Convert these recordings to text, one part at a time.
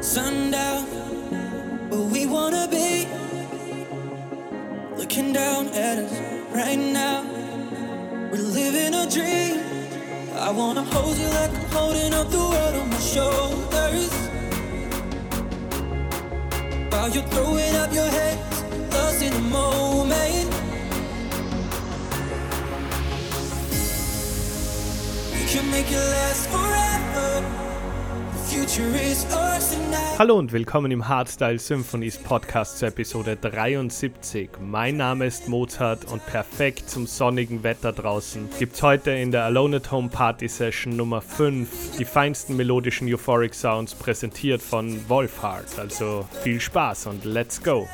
sundown, where we wanna be. Looking down at us right now, we're living a dream. I wanna hold you like I'm holding up the world on my shoulders. While you're throwing up your hands, lost in the moment. We can make it last forever. Hallo und willkommen im Hardstyle Symphonies Podcast zur Episode 73. Mein Name ist Mozart und perfekt zum sonnigen Wetter draußen gibt's heute in der Alone at Home Party Session Nummer 5 die feinsten melodischen Euphoric Sounds präsentiert von Wolfhard. Also viel Spaß und let's go!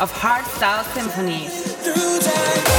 Of Hardstyle Symphony.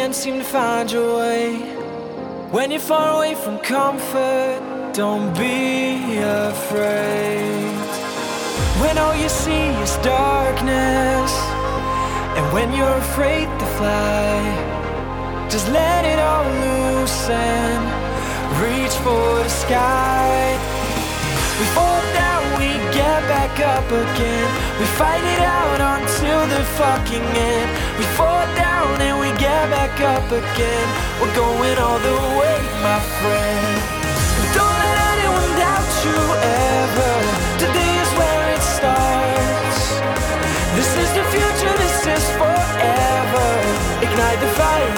Can't seem to find your way. When you're far away from comfort, don't be afraid. When all you see is darkness, and when you're afraid to fly, just let it all loose and reach for the sky. We fall down, we get back up again. We fight it out until the fucking end. We fall down and we get back up again. We're going all the way, my friend. Don't let anyone doubt you ever. Today is where it starts. This is the future, this is forever. Ignite the fire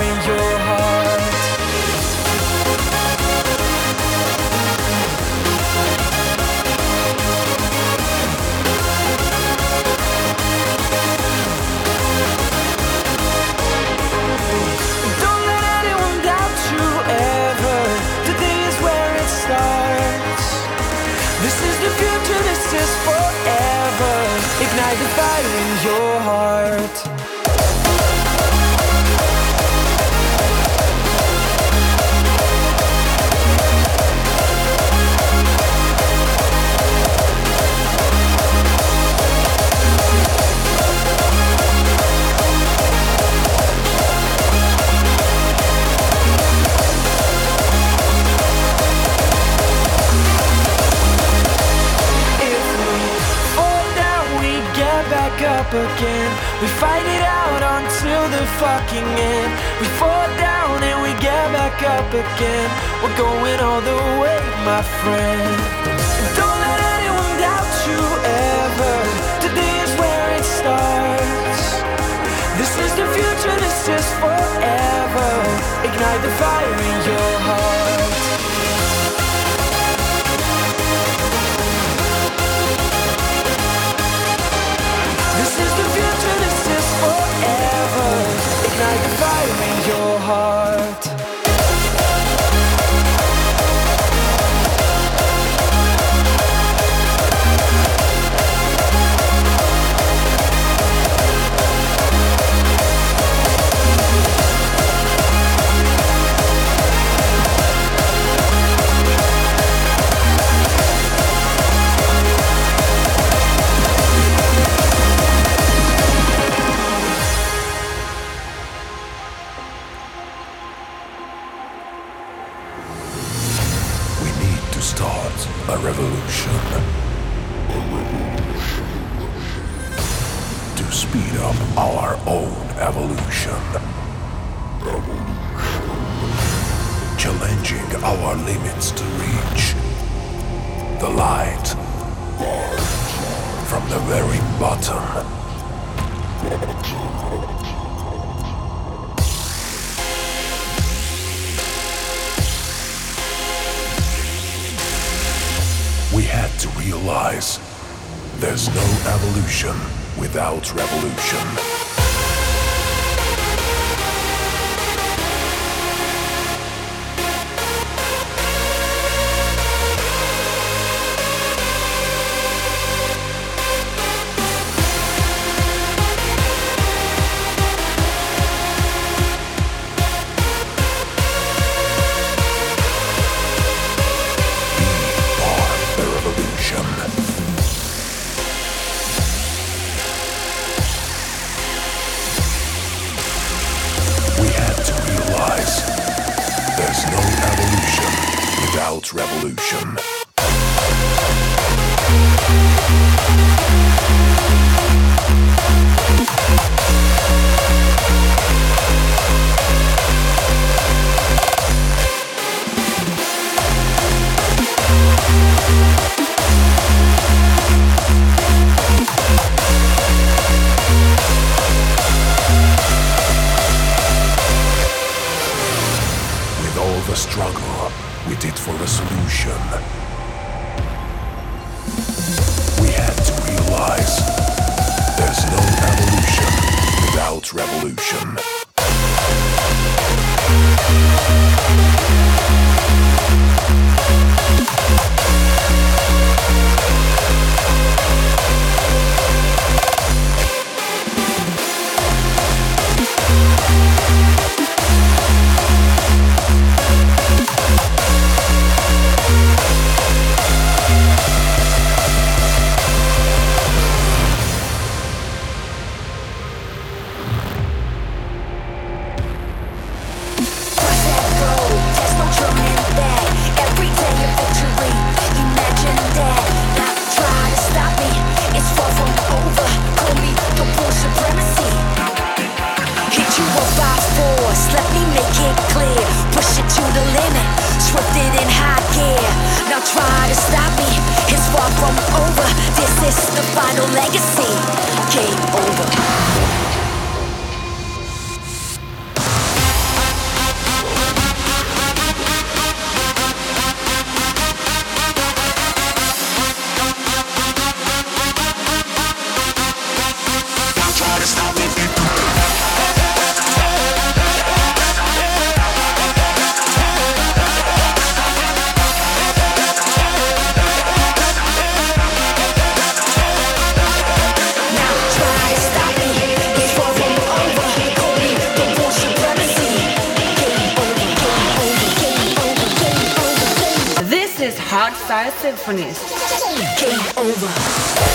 In your heart. Again. We fight it out until the fucking end. We fall down and we get back up again. We're going all the way, my friend. Don't let anyone doubt you ever. Today is where it starts. This is the future, this is forever. Ignite the fire in your heart. Symphonies. Game over.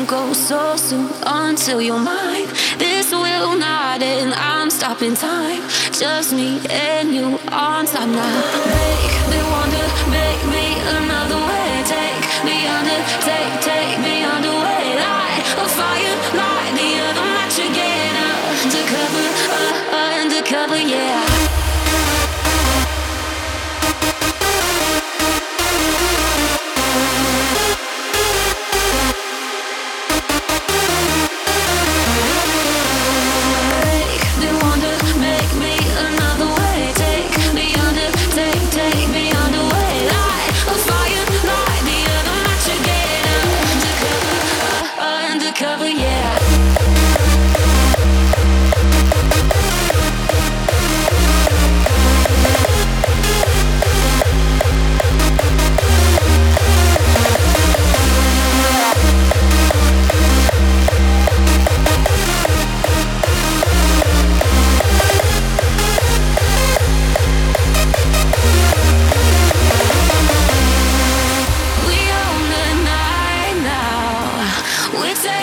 Don't go so soon until you're mine. This will not end. I'm stopping time. Just me and you on time now. Make me wonder, make me another way. Take me under, take, take me underway. Light a fire, light the other match again. Undercover, uh, undercover, yeah.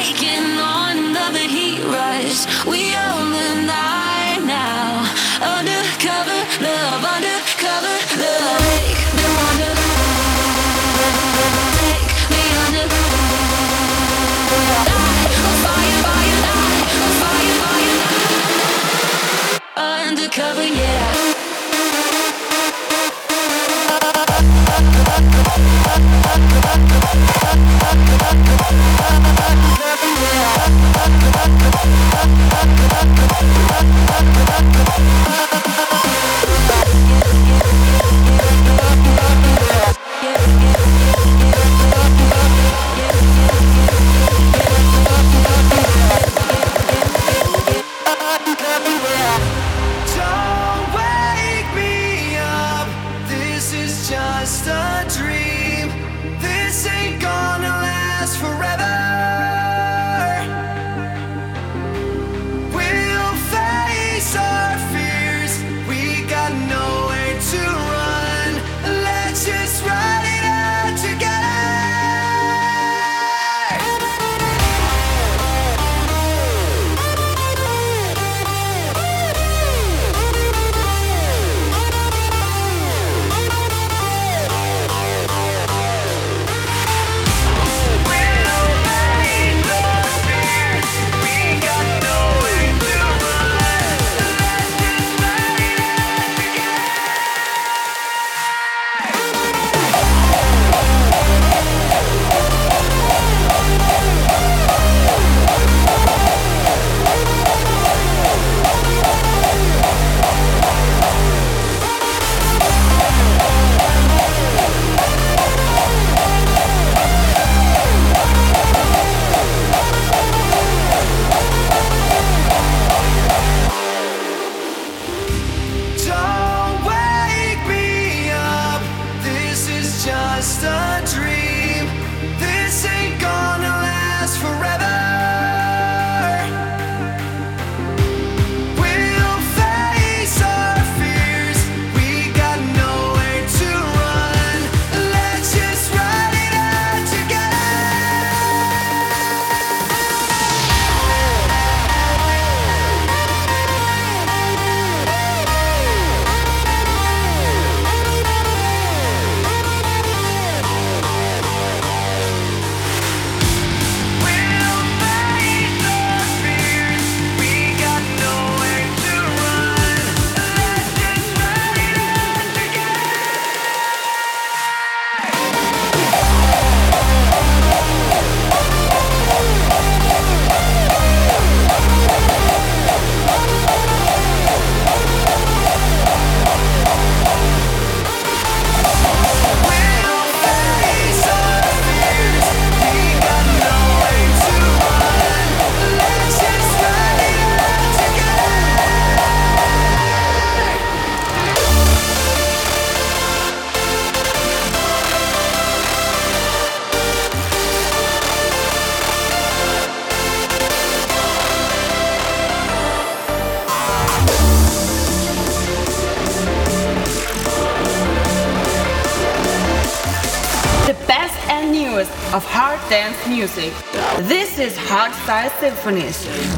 Taking on the heat rise. We of hard dance music. This Hardstyle Symphonies.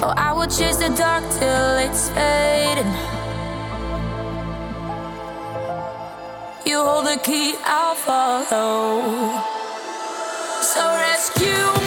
Oh, I will chase the dark till it's fading. You hold the key, I'll follow. So rescue.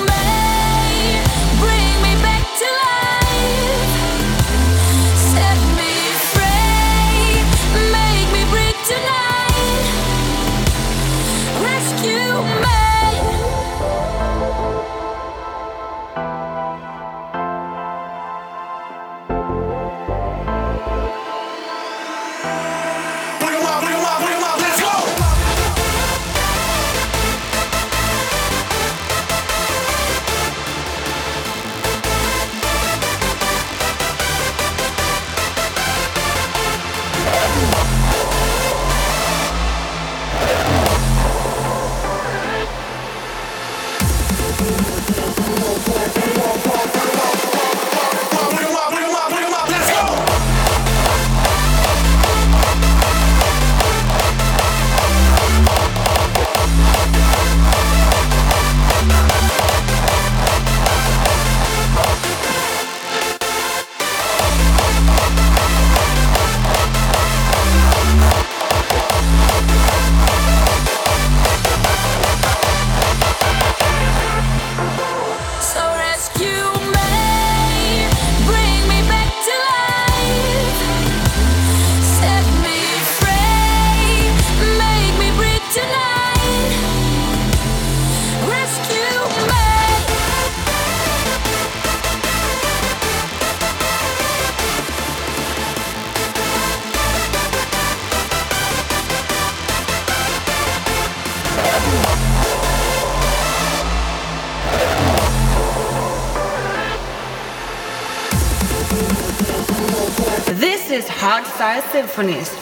symphonies.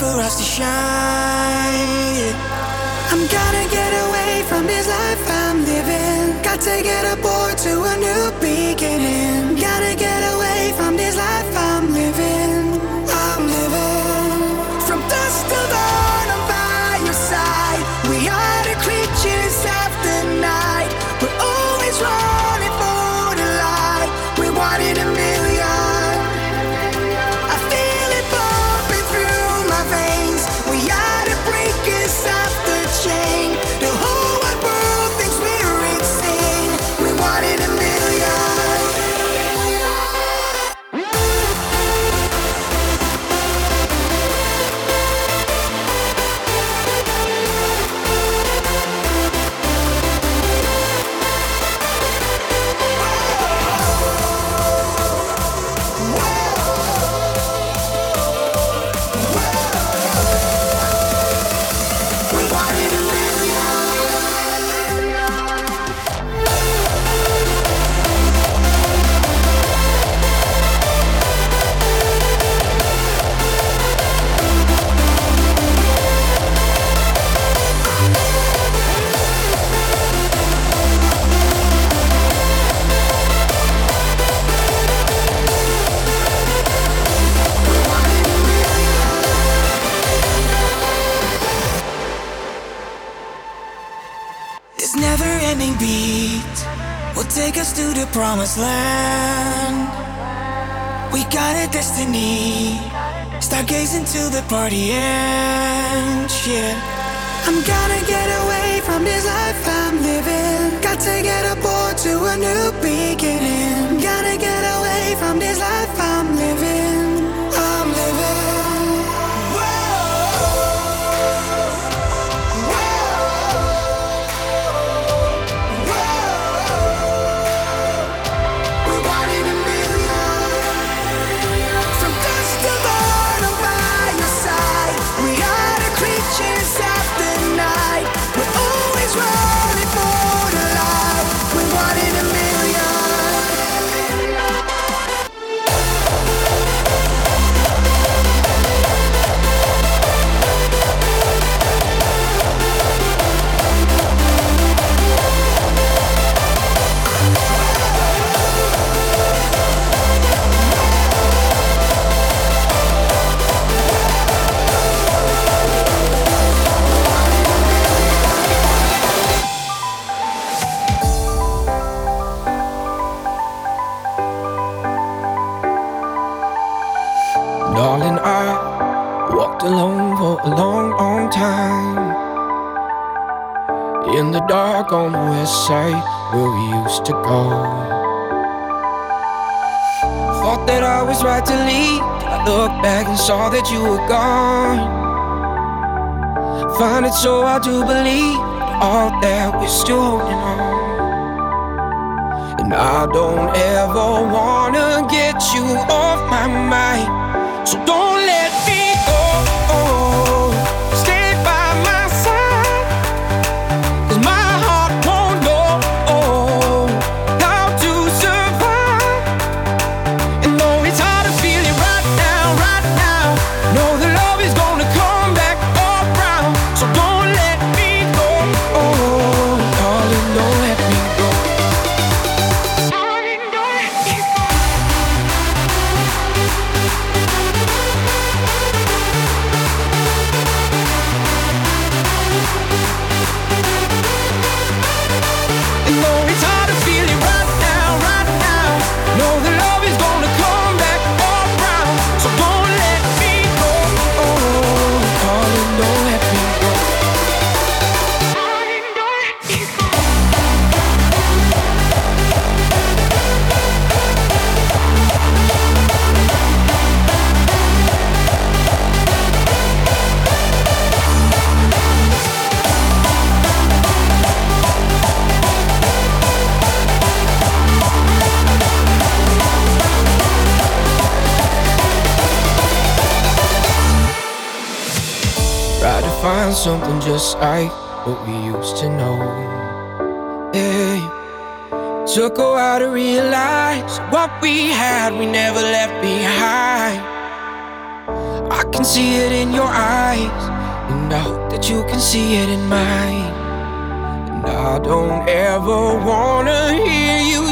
for us to shine. I'm gonna get away from this life I'm living. Got to get aboard to a new promised land. We got a destiny. Start gazing till the party ends. Yeah. I'm gonna get away from this life I'm living. Got to get aboard to a new beginning. where we used to go. Thought that I was right to leave. I looked back and saw that you were gone. Find it so I do believe all that we're still holding on. And I don't ever wanna get you off my mind. just like what we used to know. Hey, took a while to realize what we had, we never left behind. I can see it in your eyes, and I hope that you can see it in mine. And I don't ever wanna hear you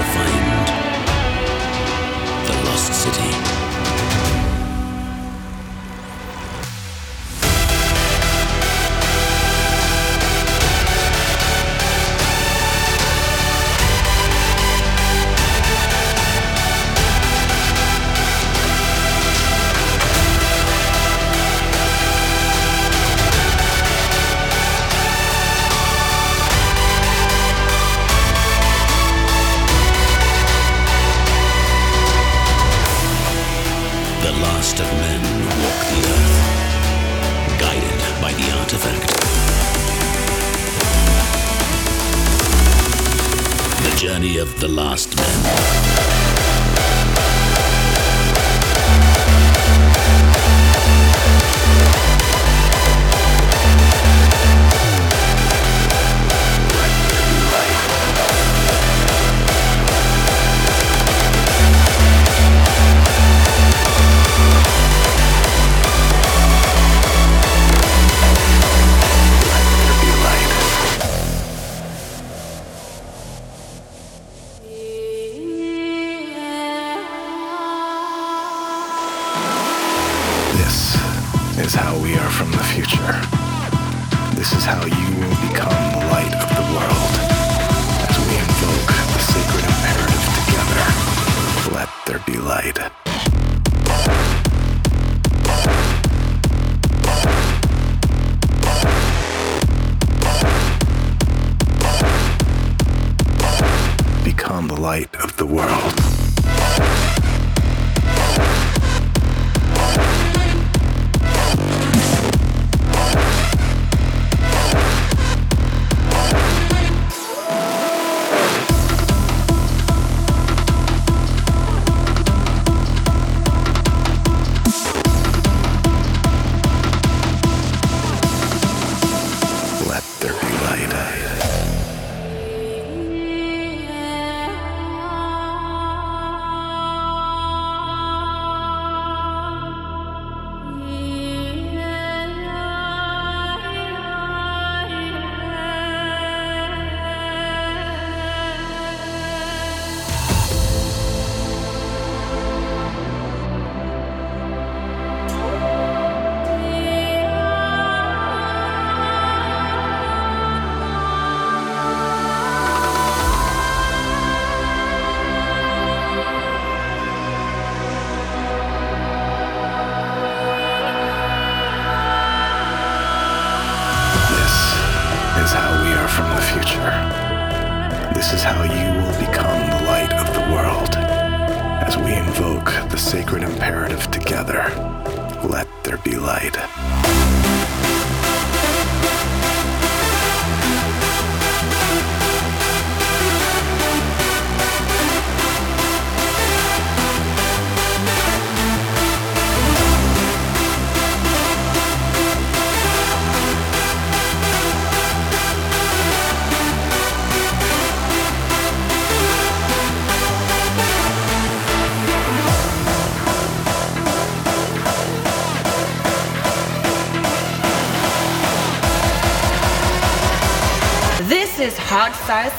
to find.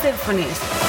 Symphonies.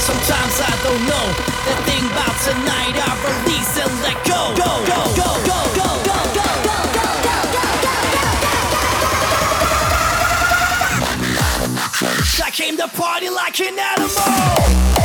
Sometimes I don't know the thing about tonight. I release and let go. I came to party like an animal.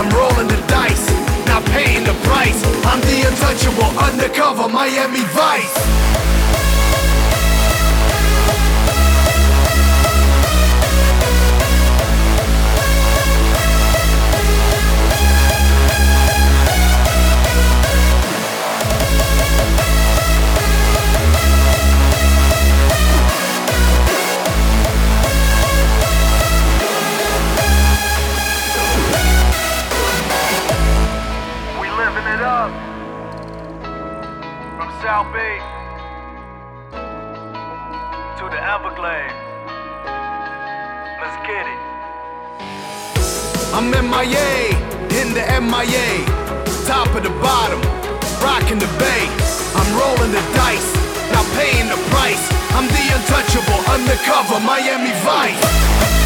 I'm rolling the dice, not paying the price. I'm the untouchable, undercover Miami Vice. South Beach to the Everglades. Let's get it. I'm MIA, in the MIA, top of the bottom, rocking the bay. I'm rolling the dice, not paying the price. I'm the untouchable, undercover Miami Vice.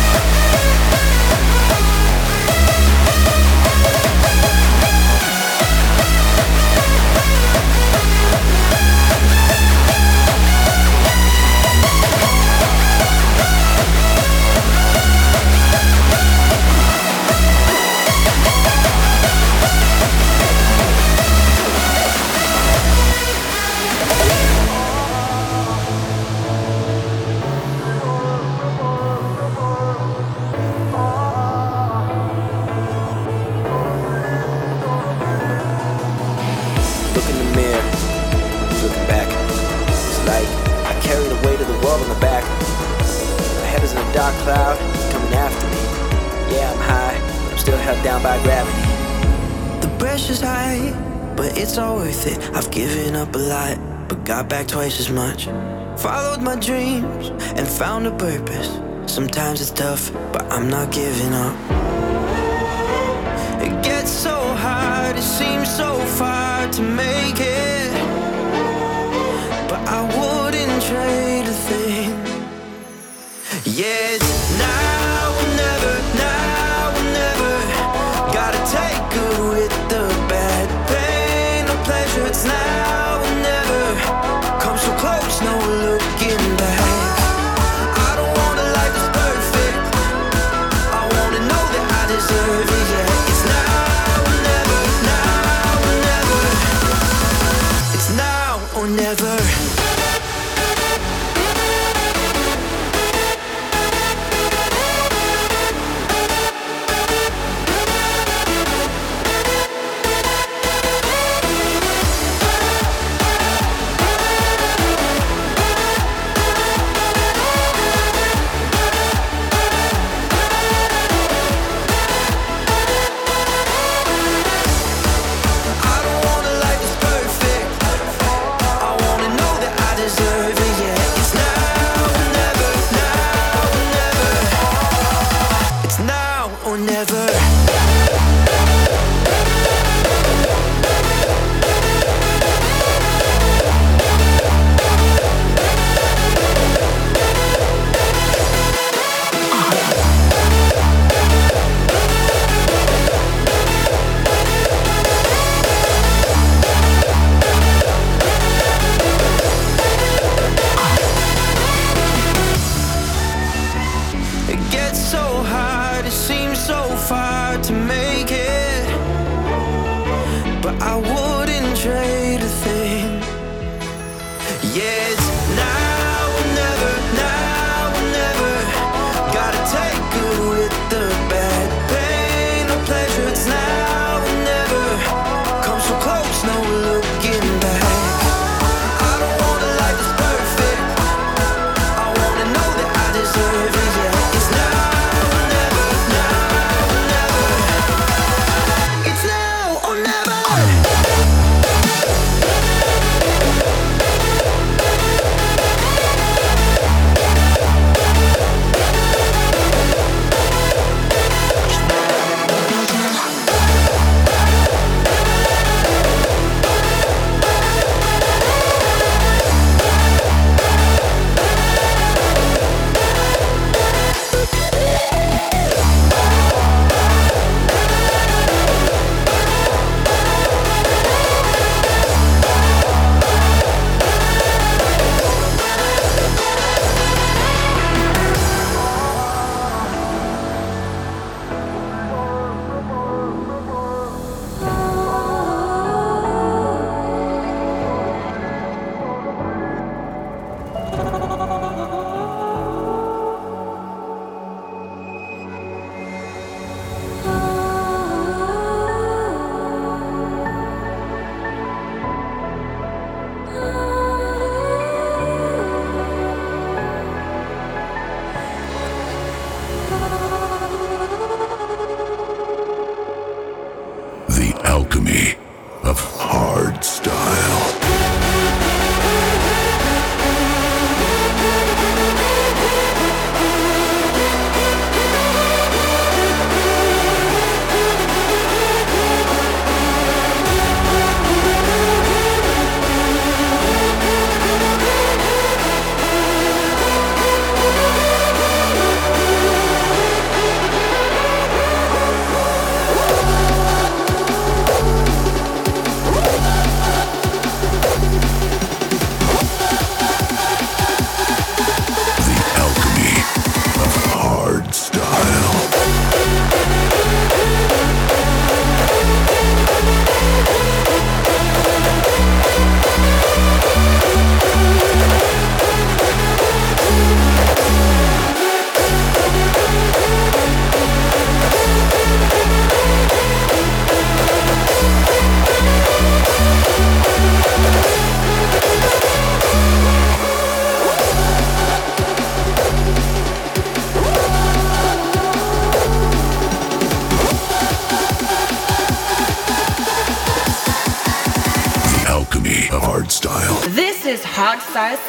In a dark cloud coming after me. Yeah, I'm high, but I'm still held down by gravity. The pressure's high, but it's all worth it. I've given up a lot, but got back twice as much. Followed my dreams and found a purpose. Sometimes it's tough, but I'm not giving up. It gets so hard, it seems so far to make it. But I wouldn't trade. Yeah, it's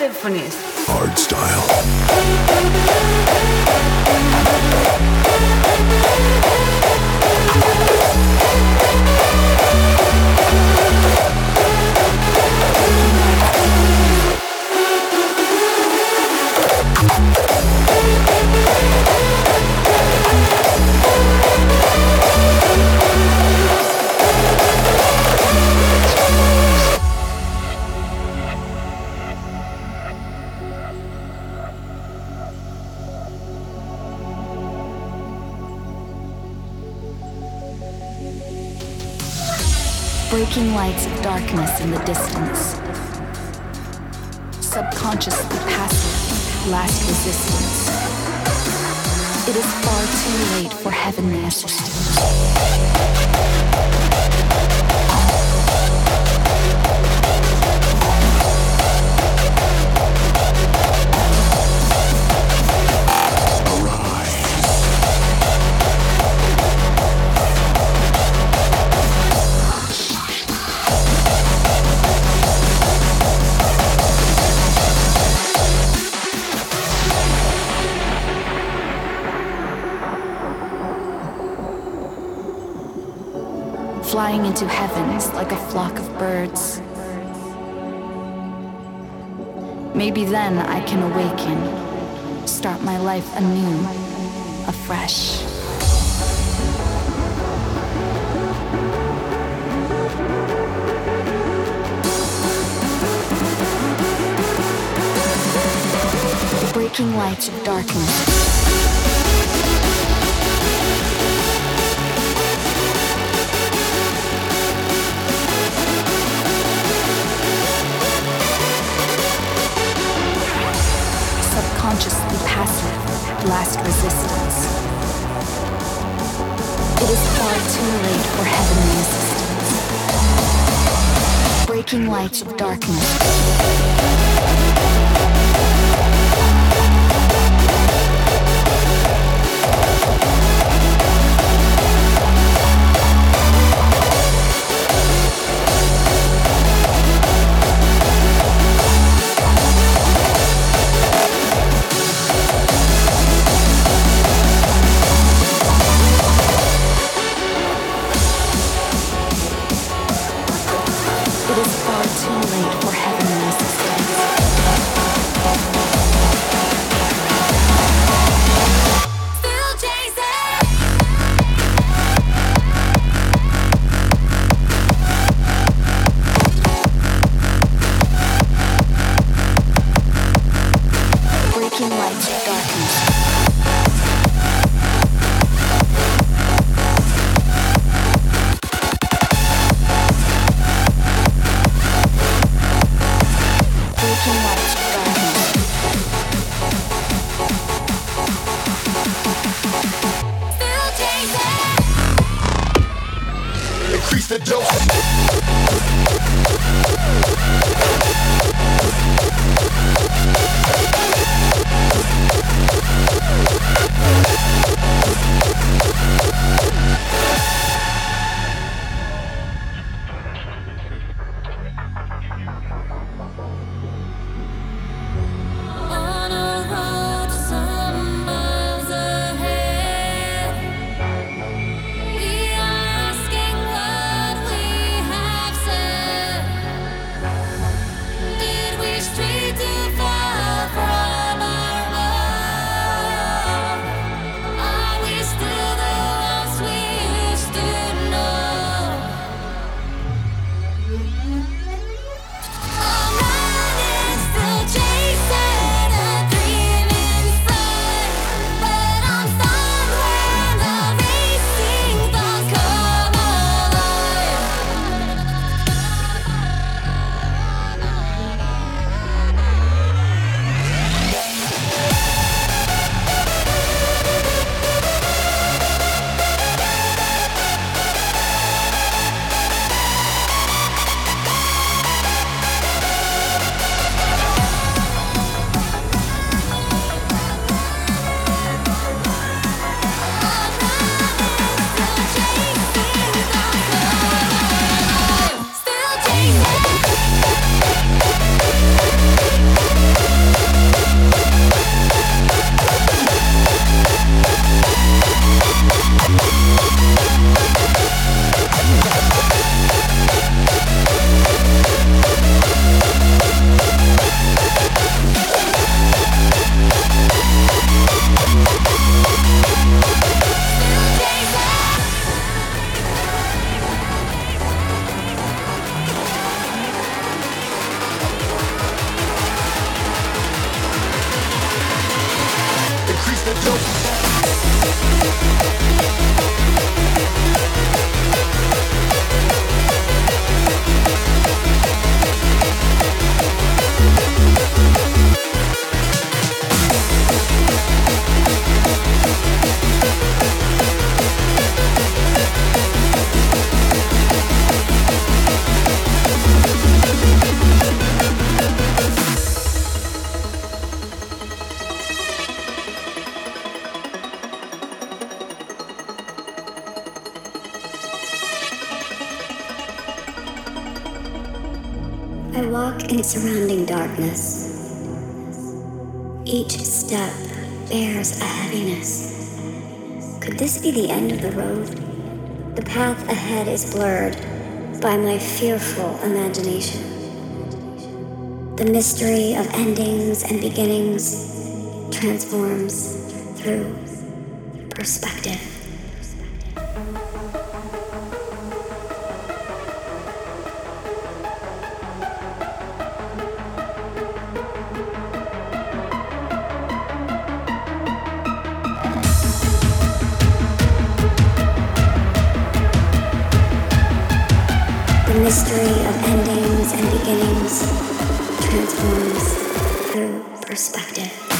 Symphonies. Afresh. Breaking lights of darkness. my fearful imagination. The mystery of endings and beginnings transforms through perspective.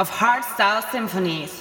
Of Hardstyle Symphonies.